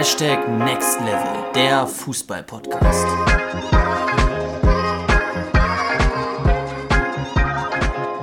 Hashtag Next Level, der Fußball-Podcast.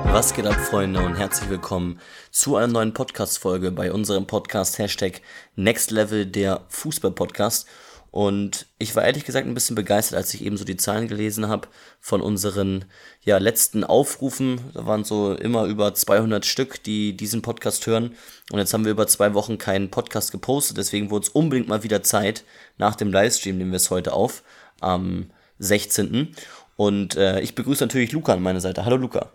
Was geht ab, Freunde, und herzlich willkommen zu einer neuen Podcast-Folge bei unserem Podcast Hashtag Next Level, der Fußball-Podcast. Und ich war ehrlich gesagt ein bisschen begeistert, als ich eben so die Zahlen gelesen habe von unseren ja, letzten Aufrufen. Da waren so immer über 200 Stück, die diesen Podcast hören. Und jetzt haben wir über zwei Wochen keinen Podcast gepostet. Deswegen wurde es unbedingt mal wieder Zeit, nach dem Livestream nehmen wir es heute auf, am 16. Und äh, ich begrüße natürlich Luca an meiner Seite. Hallo Luca.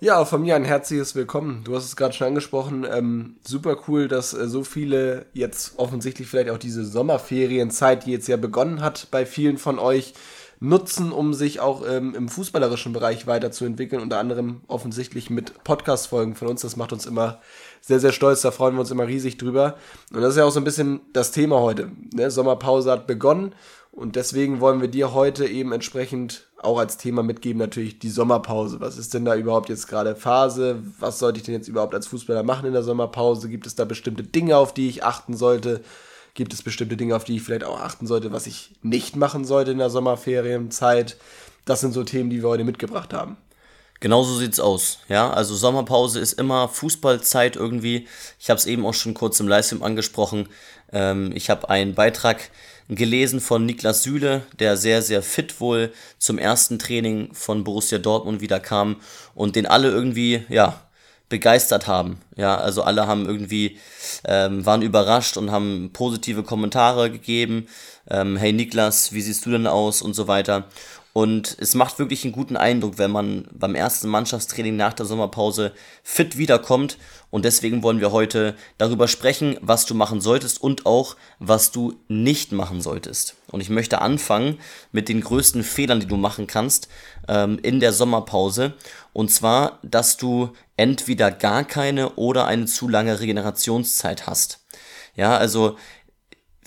Ja, von mir ein herzliches Willkommen. Du hast es gerade schon angesprochen. Ähm, super cool, dass äh, so viele jetzt offensichtlich vielleicht auch diese Sommerferienzeit, die jetzt ja begonnen hat, bei vielen von euch nutzen, um sich auch ähm, im fußballerischen Bereich weiterzuentwickeln. Unter anderem offensichtlich mit Podcast-Folgen von uns. Das macht uns immer sehr, sehr stolz. Da freuen wir uns immer riesig drüber. Und das ist ja auch so ein bisschen das Thema heute. Ne? Sommerpause hat begonnen. Und deswegen wollen wir dir heute eben entsprechend auch als Thema mitgeben, natürlich die Sommerpause. Was ist denn da überhaupt jetzt gerade Phase? Was sollte ich denn jetzt überhaupt als Fußballer machen in der Sommerpause? Gibt es da bestimmte Dinge, auf die ich achten sollte? Gibt es bestimmte Dinge, auf die ich vielleicht auch achten sollte, was ich nicht machen sollte in der Sommerferienzeit? Das sind so Themen, die wir heute mitgebracht haben. Genau so sieht's aus. Ja, also Sommerpause ist immer Fußballzeit irgendwie. Ich habe es eben auch schon kurz im Livestream angesprochen. Ähm, ich habe einen Beitrag gelesen von Niklas Süle, der sehr, sehr fit wohl zum ersten Training von Borussia Dortmund wieder kam und den alle irgendwie, ja, begeistert haben. Ja, also alle haben irgendwie, ähm, waren überrascht und haben positive Kommentare gegeben. Ähm, hey Niklas, wie siehst du denn aus und so weiter. Und es macht wirklich einen guten Eindruck, wenn man beim ersten Mannschaftstraining nach der Sommerpause fit wiederkommt. Und deswegen wollen wir heute darüber sprechen, was du machen solltest und auch, was du nicht machen solltest. Und ich möchte anfangen mit den größten Fehlern, die du machen kannst ähm, in der Sommerpause. Und zwar, dass du entweder gar keine oder eine zu lange Regenerationszeit hast. Ja, also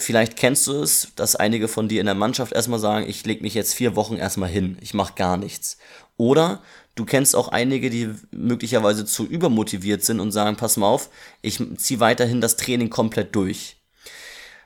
Vielleicht kennst du es, dass einige von dir in der Mannschaft erstmal sagen, ich lege mich jetzt vier Wochen erstmal hin, ich mache gar nichts. Oder du kennst auch einige, die möglicherweise zu übermotiviert sind und sagen, pass mal auf, ich ziehe weiterhin das Training komplett durch.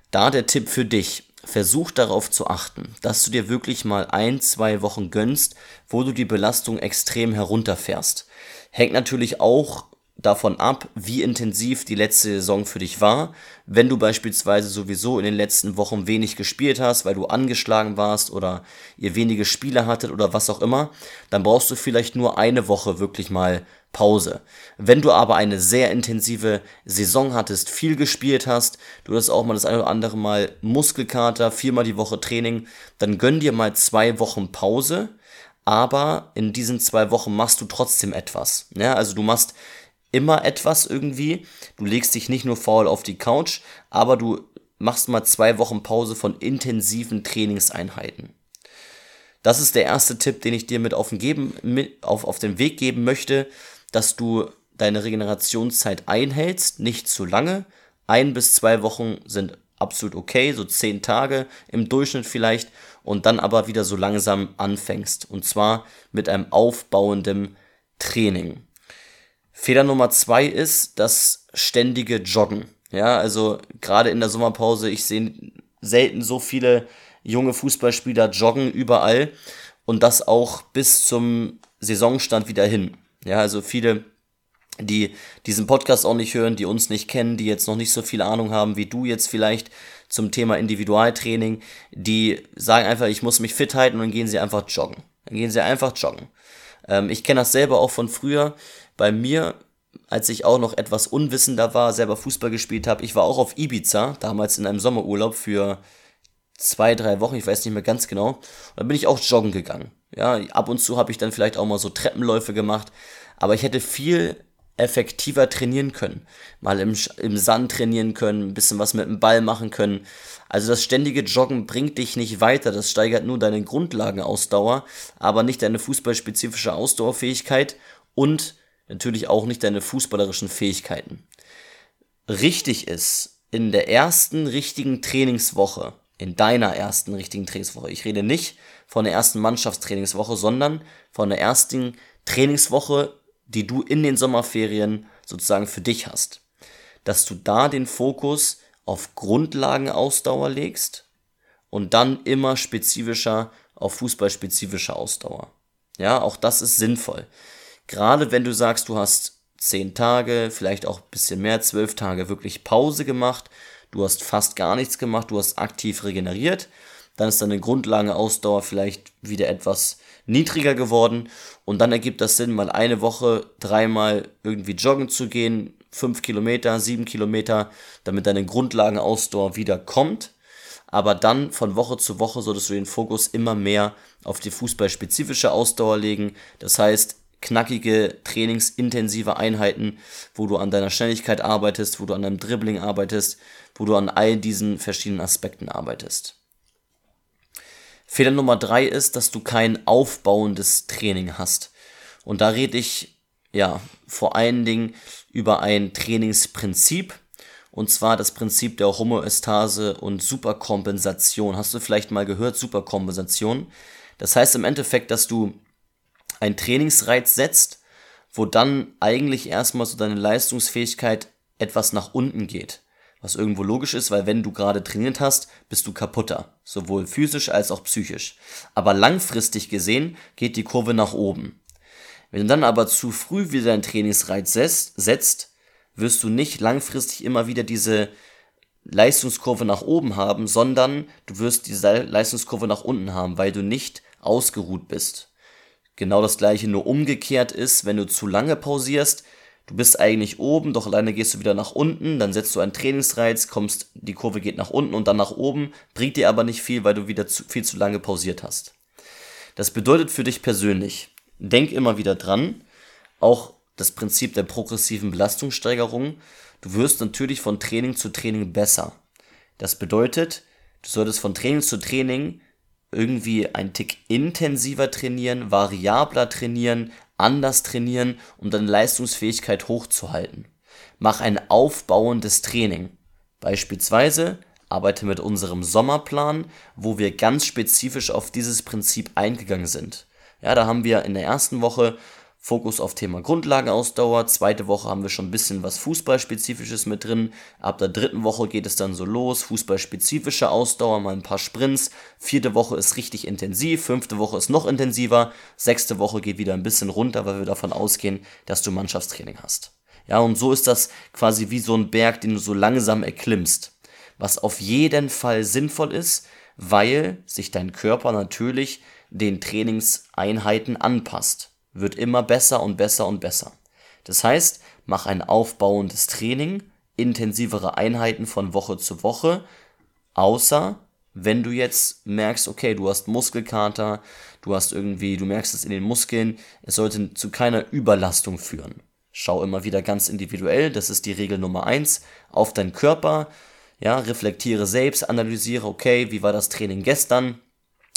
Da der Tipp für dich, versuch darauf zu achten, dass du dir wirklich mal ein, zwei Wochen gönnst, wo du die Belastung extrem herunterfährst. Hängt natürlich auch davon ab, wie intensiv die letzte Saison für dich war. Wenn du beispielsweise sowieso in den letzten Wochen wenig gespielt hast, weil du angeschlagen warst oder ihr wenige Spiele hattet oder was auch immer, dann brauchst du vielleicht nur eine Woche wirklich mal Pause. Wenn du aber eine sehr intensive Saison hattest, viel gespielt hast, du hast auch mal das eine oder andere Mal Muskelkater, viermal die Woche Training, dann gönn dir mal zwei Wochen Pause, aber in diesen zwei Wochen machst du trotzdem etwas. Ja, also du machst immer etwas irgendwie. Du legst dich nicht nur faul auf die Couch, aber du machst mal zwei Wochen Pause von intensiven Trainingseinheiten. Das ist der erste Tipp, den ich dir mit auf den, geben, mit auf, auf den Weg geben möchte, dass du deine Regenerationszeit einhältst, nicht zu lange. Ein bis zwei Wochen sind absolut okay, so zehn Tage im Durchschnitt vielleicht, und dann aber wieder so langsam anfängst. Und zwar mit einem aufbauenden Training. Fehler Nummer zwei ist das ständige Joggen. Ja, also gerade in der Sommerpause, ich sehe selten so viele junge Fußballspieler joggen überall und das auch bis zum Saisonstand wieder hin. Ja, also viele, die diesen Podcast auch nicht hören, die uns nicht kennen, die jetzt noch nicht so viel Ahnung haben wie du jetzt vielleicht zum Thema Individualtraining, die sagen einfach, ich muss mich fit halten und dann gehen sie einfach joggen. Dann gehen sie einfach joggen. Ähm, ich kenne das selber auch von früher bei mir, als ich auch noch etwas unwissender war, selber Fußball gespielt habe, ich war auch auf Ibiza, damals in einem Sommerurlaub für zwei, drei Wochen, ich weiß nicht mehr ganz genau. Und da bin ich auch joggen gegangen. Ja, ab und zu habe ich dann vielleicht auch mal so Treppenläufe gemacht, aber ich hätte viel effektiver trainieren können. Mal im, im Sand trainieren können, ein bisschen was mit dem Ball machen können. Also das ständige Joggen bringt dich nicht weiter, das steigert nur deine Grundlagenausdauer, aber nicht deine fußballspezifische Ausdauerfähigkeit und natürlich auch nicht deine fußballerischen Fähigkeiten. Richtig ist, in der ersten richtigen Trainingswoche, in deiner ersten richtigen Trainingswoche, ich rede nicht von der ersten Mannschaftstrainingswoche, sondern von der ersten Trainingswoche, die du in den Sommerferien sozusagen für dich hast, dass du da den Fokus auf Grundlagenausdauer legst und dann immer spezifischer auf fußballspezifische Ausdauer. Ja, auch das ist sinnvoll. Gerade wenn du sagst, du hast zehn Tage, vielleicht auch ein bisschen mehr, zwölf Tage wirklich Pause gemacht, du hast fast gar nichts gemacht, du hast aktiv regeneriert, dann ist deine Grundlagenausdauer vielleicht wieder etwas niedriger geworden und dann ergibt das Sinn, mal eine Woche dreimal irgendwie joggen zu gehen, fünf Kilometer, sieben Kilometer, damit deine Grundlagenausdauer wieder kommt. Aber dann von Woche zu Woche solltest du den Fokus immer mehr auf die fußballspezifische Ausdauer legen. Das heißt, knackige, trainingsintensive Einheiten, wo du an deiner Schnelligkeit arbeitest, wo du an deinem Dribbling arbeitest, wo du an all diesen verschiedenen Aspekten arbeitest. Fehler Nummer drei ist, dass du kein aufbauendes Training hast. Und da rede ich ja vor allen Dingen über ein Trainingsprinzip. Und zwar das Prinzip der Homöostase und Superkompensation. Hast du vielleicht mal gehört, Superkompensation? Das heißt im Endeffekt, dass du einen Trainingsreiz setzt, wo dann eigentlich erstmal so deine Leistungsfähigkeit etwas nach unten geht. Was irgendwo logisch ist, weil wenn du gerade trainiert hast, bist du kaputter. Sowohl physisch als auch psychisch. Aber langfristig gesehen geht die Kurve nach oben. Wenn du dann aber zu früh wieder deinen Trainingsreiz setzt, wirst du nicht langfristig immer wieder diese Leistungskurve nach oben haben, sondern du wirst diese Leistungskurve nach unten haben, weil du nicht ausgeruht bist. Genau das gleiche nur umgekehrt ist, wenn du zu lange pausierst, du bist eigentlich oben, doch alleine gehst du wieder nach unten, dann setzt du einen Trainingsreiz, kommst, die Kurve geht nach unten und dann nach oben, bringt dir aber nicht viel, weil du wieder zu, viel zu lange pausiert hast. Das bedeutet für dich persönlich, denk immer wieder dran, auch das Prinzip der progressiven Belastungssteigerung, du wirst natürlich von Training zu Training besser. Das bedeutet, du solltest von Training zu Training irgendwie ein Tick intensiver trainieren, variabler trainieren, anders trainieren, um deine Leistungsfähigkeit hochzuhalten. Mach ein aufbauendes Training. Beispielsweise arbeite mit unserem Sommerplan, wo wir ganz spezifisch auf dieses Prinzip eingegangen sind. Ja, da haben wir in der ersten Woche Fokus auf Thema Grundlagenausdauer. Zweite Woche haben wir schon ein bisschen was Fußballspezifisches mit drin. Ab der dritten Woche geht es dann so los. Fußballspezifische Ausdauer, mal ein paar Sprints. Vierte Woche ist richtig intensiv. Fünfte Woche ist noch intensiver. Sechste Woche geht wieder ein bisschen runter, weil wir davon ausgehen, dass du Mannschaftstraining hast. Ja, und so ist das quasi wie so ein Berg, den du so langsam erklimmst. Was auf jeden Fall sinnvoll ist, weil sich dein Körper natürlich den Trainingseinheiten anpasst wird immer besser und besser und besser. Das heißt, mach ein aufbauendes Training, intensivere Einheiten von Woche zu Woche, außer wenn du jetzt merkst, okay, du hast Muskelkater, du hast irgendwie, du merkst es in den Muskeln, es sollte zu keiner Überlastung führen. Schau immer wieder ganz individuell, das ist die Regel Nummer eins, auf deinen Körper, ja, reflektiere selbst, analysiere, okay, wie war das Training gestern,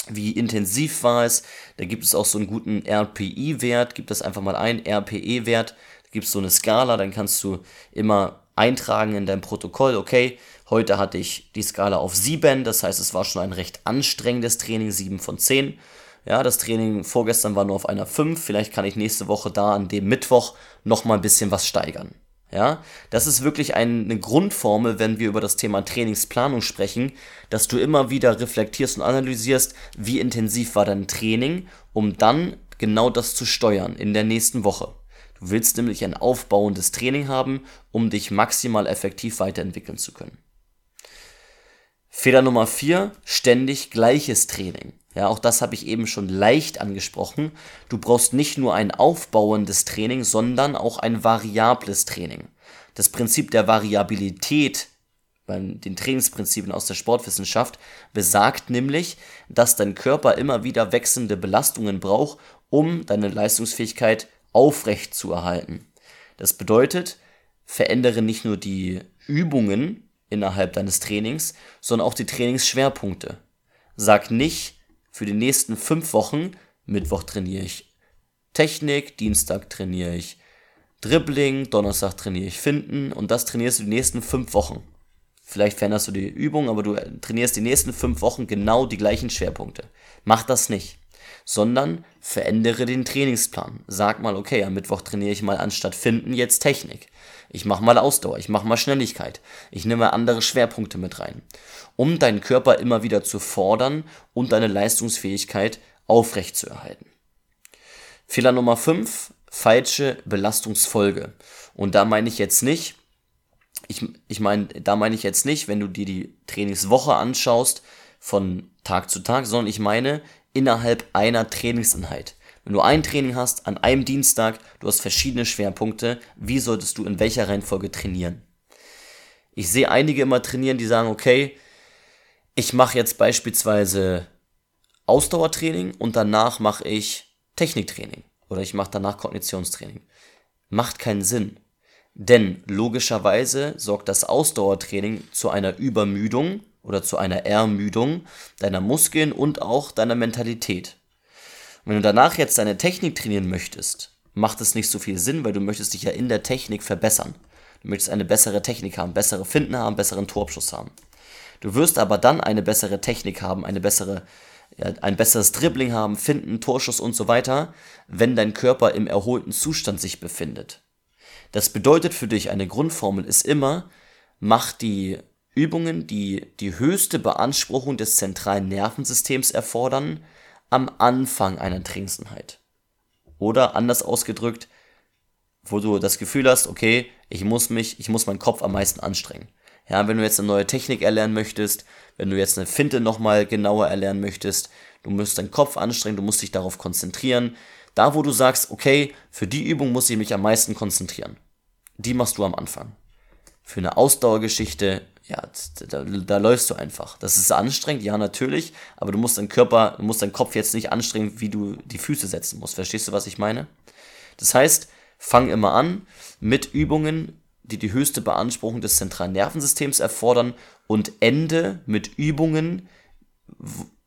wie intensiv war es. Da gibt es auch so einen guten RPI-Wert, gib das einfach mal ein, RPE-Wert. Da gibt es so eine Skala, dann kannst du immer eintragen in dein Protokoll, okay, heute hatte ich die Skala auf 7, das heißt, es war schon ein recht anstrengendes Training, 7 von 10. Ja, das Training vorgestern war nur auf einer 5, vielleicht kann ich nächste Woche da an dem Mittwoch nochmal ein bisschen was steigern. Ja, das ist wirklich eine Grundformel, wenn wir über das Thema Trainingsplanung sprechen, dass du immer wieder reflektierst und analysierst, wie intensiv war dein Training, um dann genau das zu steuern in der nächsten Woche. Du willst nämlich ein aufbauendes Training haben, um dich maximal effektiv weiterentwickeln zu können. Fehler Nummer 4, ständig gleiches Training. Ja, auch das habe ich eben schon leicht angesprochen. Du brauchst nicht nur ein aufbauendes Training, sondern auch ein variables Training. Das Prinzip der Variabilität bei den Trainingsprinzipien aus der Sportwissenschaft besagt nämlich, dass dein Körper immer wieder wechselnde Belastungen braucht, um deine Leistungsfähigkeit aufrecht zu erhalten. Das bedeutet, verändere nicht nur die Übungen innerhalb deines Trainings, sondern auch die Trainingsschwerpunkte. Sag nicht, für die nächsten fünf Wochen, Mittwoch trainiere ich Technik, Dienstag trainiere ich Dribbling, Donnerstag trainiere ich Finden und das trainierst du die nächsten fünf Wochen. Vielleicht veränderst du die Übung, aber du trainierst die nächsten fünf Wochen genau die gleichen Schwerpunkte. Mach das nicht. Sondern verändere den Trainingsplan. Sag mal, okay, am Mittwoch trainiere ich mal anstatt Finden jetzt Technik. Ich mache mal Ausdauer, ich mache mal Schnelligkeit. Ich nehme andere Schwerpunkte mit rein, um deinen Körper immer wieder zu fordern und deine Leistungsfähigkeit aufrechtzuerhalten. Fehler Nummer 5, falsche Belastungsfolge. Und da meine ich jetzt nicht, ich, ich meine, da meine ich jetzt nicht, wenn du dir die Trainingswoche anschaust von Tag zu Tag, sondern ich meine innerhalb einer Trainingseinheit. Wenn du ein Training hast an einem Dienstag, du hast verschiedene Schwerpunkte, wie solltest du in welcher Reihenfolge trainieren? Ich sehe einige immer trainieren, die sagen, okay, ich mache jetzt beispielsweise Ausdauertraining und danach mache ich Techniktraining oder ich mache danach Kognitionstraining. Macht keinen Sinn. Denn logischerweise sorgt das Ausdauertraining zu einer Übermüdung oder zu einer Ermüdung deiner Muskeln und auch deiner Mentalität. Und wenn du danach jetzt deine Technik trainieren möchtest, macht es nicht so viel Sinn, weil du möchtest dich ja in der Technik verbessern. Du möchtest eine bessere Technik haben, bessere Finden haben, besseren Torabschuss haben. Du wirst aber dann eine bessere Technik haben, eine bessere, ja, ein besseres Dribbling haben, Finden, Torschuss und so weiter, wenn dein Körper im erholten Zustand sich befindet. Das bedeutet für dich, eine Grundformel ist immer, mach die Übungen, die die höchste Beanspruchung des zentralen Nervensystems erfordern, am Anfang einer Trainingseinheit. Oder anders ausgedrückt, wo du das Gefühl hast, okay, ich muss mich, ich muss meinen Kopf am meisten anstrengen. Ja, wenn du jetzt eine neue Technik erlernen möchtest, wenn du jetzt eine Finte nochmal genauer erlernen möchtest, du musst deinen Kopf anstrengen, du musst dich darauf konzentrieren. Da, wo du sagst, okay, für die Übung muss ich mich am meisten konzentrieren. Die machst du am Anfang. Für eine Ausdauergeschichte ja, da, da läufst du einfach. Das ist anstrengend, ja, natürlich, aber du musst deinen Körper, du musst deinen Kopf jetzt nicht anstrengen, wie du die Füße setzen musst. Verstehst du, was ich meine? Das heißt, fang immer an mit Übungen, die die höchste Beanspruchung des zentralen Nervensystems erfordern und ende mit Übungen,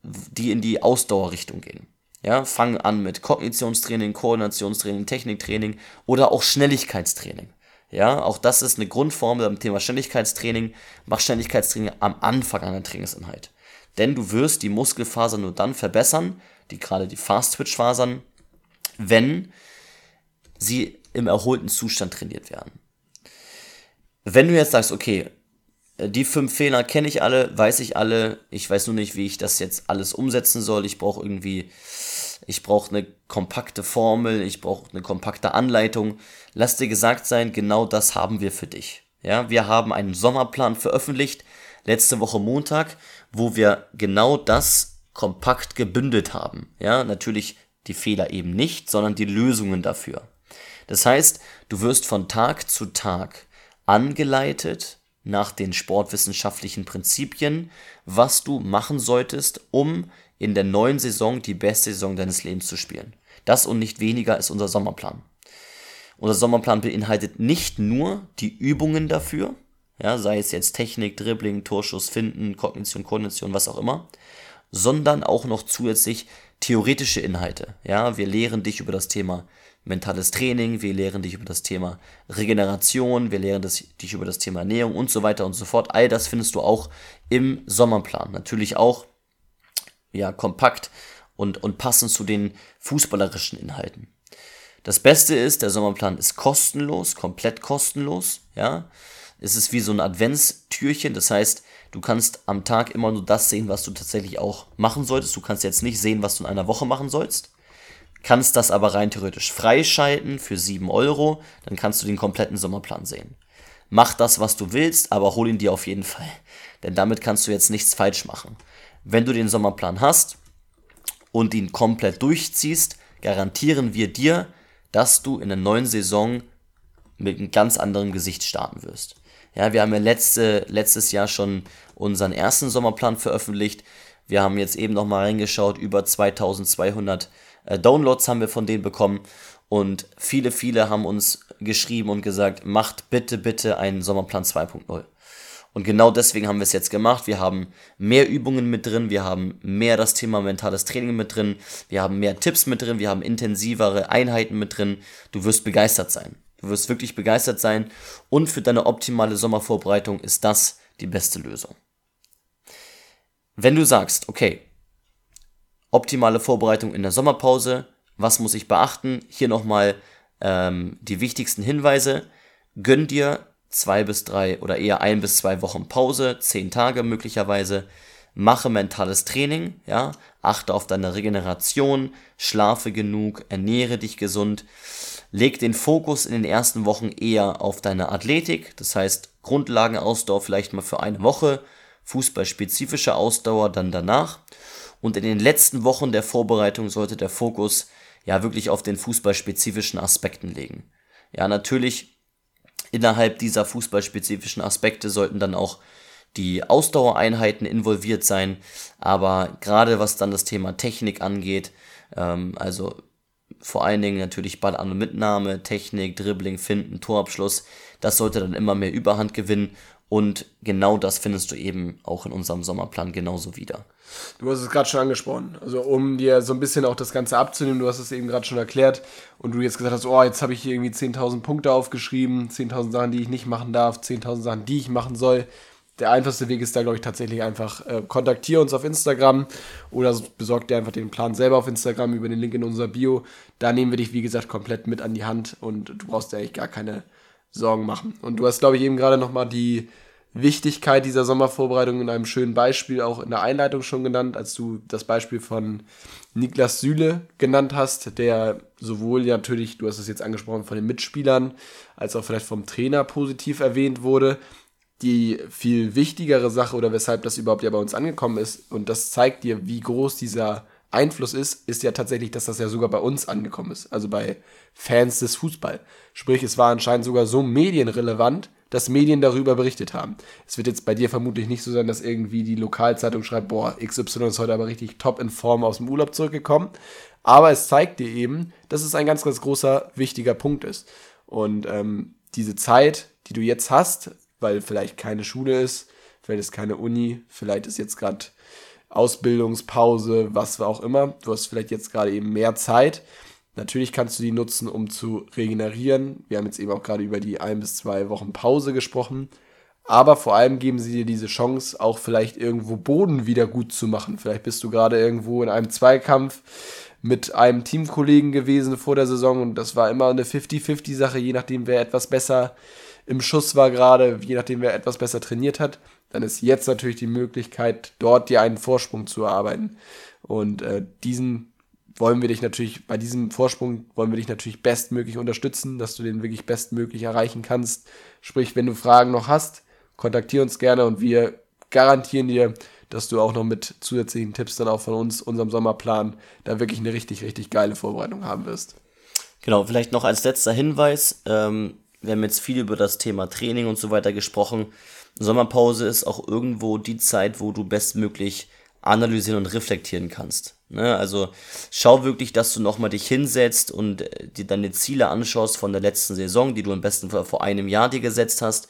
die in die Ausdauerrichtung gehen. Ja, fang an mit Kognitionstraining, Koordinationstraining, Techniktraining oder auch Schnelligkeitstraining. Ja, auch das ist eine Grundformel beim Thema Schnelligkeitstraining. Mach Schnelligkeitstraining am Anfang einer Trainingseinheit. Denn du wirst die Muskelfasern nur dann verbessern, die gerade die Fast-Twitch-Fasern, wenn sie im erholten Zustand trainiert werden. Wenn du jetzt sagst, okay, die fünf Fehler kenne ich alle, weiß ich alle, ich weiß nur nicht, wie ich das jetzt alles umsetzen soll, ich brauche irgendwie ich brauche eine kompakte Formel, ich brauche eine kompakte Anleitung. Lass dir gesagt sein, genau das haben wir für dich. Ja, wir haben einen Sommerplan veröffentlicht, letzte Woche Montag, wo wir genau das kompakt gebündelt haben. Ja, natürlich die Fehler eben nicht, sondern die Lösungen dafür. Das heißt, du wirst von Tag zu Tag angeleitet nach den sportwissenschaftlichen Prinzipien, was du machen solltest, um in der neuen Saison die beste Saison deines Lebens zu spielen. Das und nicht weniger ist unser Sommerplan. Unser Sommerplan beinhaltet nicht nur die Übungen dafür, ja, sei es jetzt Technik, Dribbling, Torschuss, Finden, Kognition, Koordination, was auch immer, sondern auch noch zusätzlich theoretische Inhalte. Ja, wir lehren dich über das Thema mentales Training, wir lehren dich über das Thema Regeneration, wir lehren dich über das Thema Ernährung und so weiter und so fort. All das findest du auch im Sommerplan. Natürlich auch ja, kompakt und, und passend zu den fußballerischen Inhalten. Das Beste ist, der Sommerplan ist kostenlos, komplett kostenlos, ja. Es ist wie so ein Adventstürchen, das heißt, du kannst am Tag immer nur das sehen, was du tatsächlich auch machen solltest. Du kannst jetzt nicht sehen, was du in einer Woche machen sollst. Kannst das aber rein theoretisch freischalten für 7 Euro, dann kannst du den kompletten Sommerplan sehen. Mach das, was du willst, aber hol ihn dir auf jeden Fall. Denn damit kannst du jetzt nichts falsch machen. Wenn du den Sommerplan hast und ihn komplett durchziehst, garantieren wir dir, dass du in der neuen Saison mit einem ganz anderen Gesicht starten wirst. Ja, wir haben ja letzte, letztes Jahr schon unseren ersten Sommerplan veröffentlicht. Wir haben jetzt eben nochmal reingeschaut, über 2200 äh, Downloads haben wir von denen bekommen. Und viele, viele haben uns geschrieben und gesagt, macht bitte, bitte einen Sommerplan 2.0. Und genau deswegen haben wir es jetzt gemacht. Wir haben mehr Übungen mit drin, wir haben mehr das Thema mentales Training mit drin, wir haben mehr Tipps mit drin, wir haben intensivere Einheiten mit drin. Du wirst begeistert sein. Du wirst wirklich begeistert sein. Und für deine optimale Sommervorbereitung ist das die beste Lösung. Wenn du sagst, okay, optimale Vorbereitung in der Sommerpause. Was muss ich beachten? Hier nochmal ähm, die wichtigsten Hinweise. Gönn dir zwei bis drei oder eher ein bis zwei Wochen Pause, zehn Tage möglicherweise. Mache mentales Training, ja, achte auf deine Regeneration, schlafe genug, ernähre dich gesund. Leg den Fokus in den ersten Wochen eher auf deine Athletik, das heißt Grundlagenausdauer vielleicht mal für eine Woche, fußballspezifische Ausdauer dann danach. Und in den letzten Wochen der Vorbereitung sollte der Fokus ja wirklich auf den fußballspezifischen Aspekten legen. Ja, natürlich innerhalb dieser fußballspezifischen Aspekte sollten dann auch die Ausdauereinheiten involviert sein, aber gerade was dann das Thema Technik angeht, ähm, also vor allen Dingen natürlich Ball an und Mitnahme, Technik, Dribbling, Finden, Torabschluss, das sollte dann immer mehr Überhand gewinnen und genau das findest du eben auch in unserem Sommerplan genauso wieder. Du hast es gerade schon angesprochen. Also um dir so ein bisschen auch das Ganze abzunehmen, du hast es eben gerade schon erklärt und du jetzt gesagt hast, oh, jetzt habe ich hier irgendwie 10.000 Punkte aufgeschrieben, 10.000 Sachen, die ich nicht machen darf, 10.000 Sachen, die ich machen soll. Der einfachste Weg ist da, glaube ich, tatsächlich einfach, äh, kontaktiere uns auf Instagram oder besorg dir einfach den Plan selber auf Instagram über den Link in unserer Bio. Da nehmen wir dich, wie gesagt, komplett mit an die Hand und du brauchst dir eigentlich gar keine Sorgen machen. Und du hast, glaube ich, eben gerade nochmal die Wichtigkeit dieser Sommervorbereitung in einem schönen Beispiel auch in der Einleitung schon genannt, als du das Beispiel von Niklas Süle genannt hast, der sowohl natürlich, du hast es jetzt angesprochen, von den Mitspielern als auch vielleicht vom Trainer positiv erwähnt wurde. Die viel wichtigere Sache oder weshalb das überhaupt ja bei uns angekommen ist, und das zeigt dir, wie groß dieser Einfluss ist, ist ja tatsächlich, dass das ja sogar bei uns angekommen ist, also bei Fans des Fußball. Sprich, es war anscheinend sogar so medienrelevant, dass Medien darüber berichtet haben. Es wird jetzt bei dir vermutlich nicht so sein, dass irgendwie die Lokalzeitung schreibt, boah, XY ist heute aber richtig top in Form aus dem Urlaub zurückgekommen. Aber es zeigt dir eben, dass es ein ganz, ganz großer, wichtiger Punkt ist. Und ähm, diese Zeit, die du jetzt hast, weil vielleicht keine Schule ist, vielleicht ist keine Uni, vielleicht ist jetzt gerade Ausbildungspause, was auch immer. Du hast vielleicht jetzt gerade eben mehr Zeit Natürlich kannst du die nutzen, um zu regenerieren. Wir haben jetzt eben auch gerade über die ein bis zwei Wochen Pause gesprochen. Aber vor allem geben sie dir diese Chance, auch vielleicht irgendwo Boden wieder gut zu machen. Vielleicht bist du gerade irgendwo in einem Zweikampf mit einem Teamkollegen gewesen vor der Saison und das war immer eine 50-50-Sache, je nachdem, wer etwas besser im Schuss war gerade, je nachdem, wer etwas besser trainiert hat. Dann ist jetzt natürlich die Möglichkeit, dort dir einen Vorsprung zu erarbeiten. Und äh, diesen wollen wir dich natürlich, bei diesem Vorsprung wollen wir dich natürlich bestmöglich unterstützen, dass du den wirklich bestmöglich erreichen kannst. Sprich, wenn du Fragen noch hast, kontaktiere uns gerne und wir garantieren dir, dass du auch noch mit zusätzlichen Tipps dann auch von uns, unserem Sommerplan, da wirklich eine richtig, richtig geile Vorbereitung haben wirst. Genau, vielleicht noch als letzter Hinweis. Ähm, wir haben jetzt viel über das Thema Training und so weiter gesprochen. Sommerpause ist auch irgendwo die Zeit, wo du bestmöglich analysieren und reflektieren kannst. Ne? Also schau wirklich, dass du nochmal dich hinsetzt und äh, dir deine Ziele anschaust von der letzten Saison, die du im besten Fall vor einem Jahr dir gesetzt hast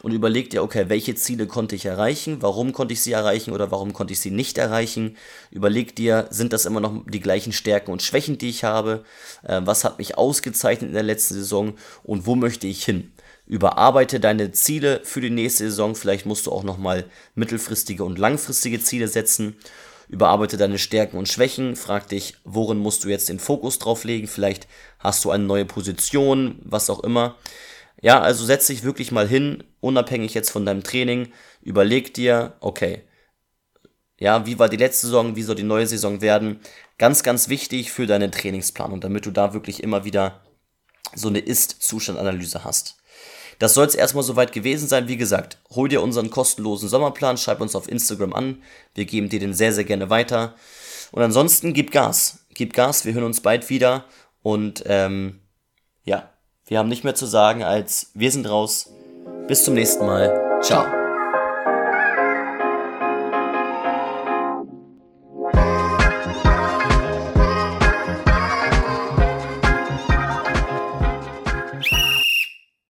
und überleg dir, okay, welche Ziele konnte ich erreichen, warum konnte ich sie erreichen oder warum konnte ich sie nicht erreichen. Überleg dir, sind das immer noch die gleichen Stärken und Schwächen, die ich habe, äh, was hat mich ausgezeichnet in der letzten Saison und wo möchte ich hin überarbeite deine Ziele für die nächste Saison. Vielleicht musst du auch nochmal mittelfristige und langfristige Ziele setzen. Überarbeite deine Stärken und Schwächen. Frag dich, worin musst du jetzt den Fokus drauf legen. Vielleicht hast du eine neue Position, was auch immer. Ja, also setz dich wirklich mal hin, unabhängig jetzt von deinem Training. Überleg dir, okay, ja, wie war die letzte Saison, wie soll die neue Saison werden? Ganz, ganz wichtig für deine Trainingsplanung, damit du da wirklich immer wieder so eine Ist-Zustand-Analyse hast. Das soll es erstmal soweit gewesen sein. Wie gesagt, hol dir unseren kostenlosen Sommerplan, schreib uns auf Instagram an. Wir geben dir den sehr, sehr gerne weiter. Und ansonsten gib Gas. Gib Gas, wir hören uns bald wieder. Und ähm, ja, wir haben nicht mehr zu sagen als wir sind raus. Bis zum nächsten Mal. Ciao.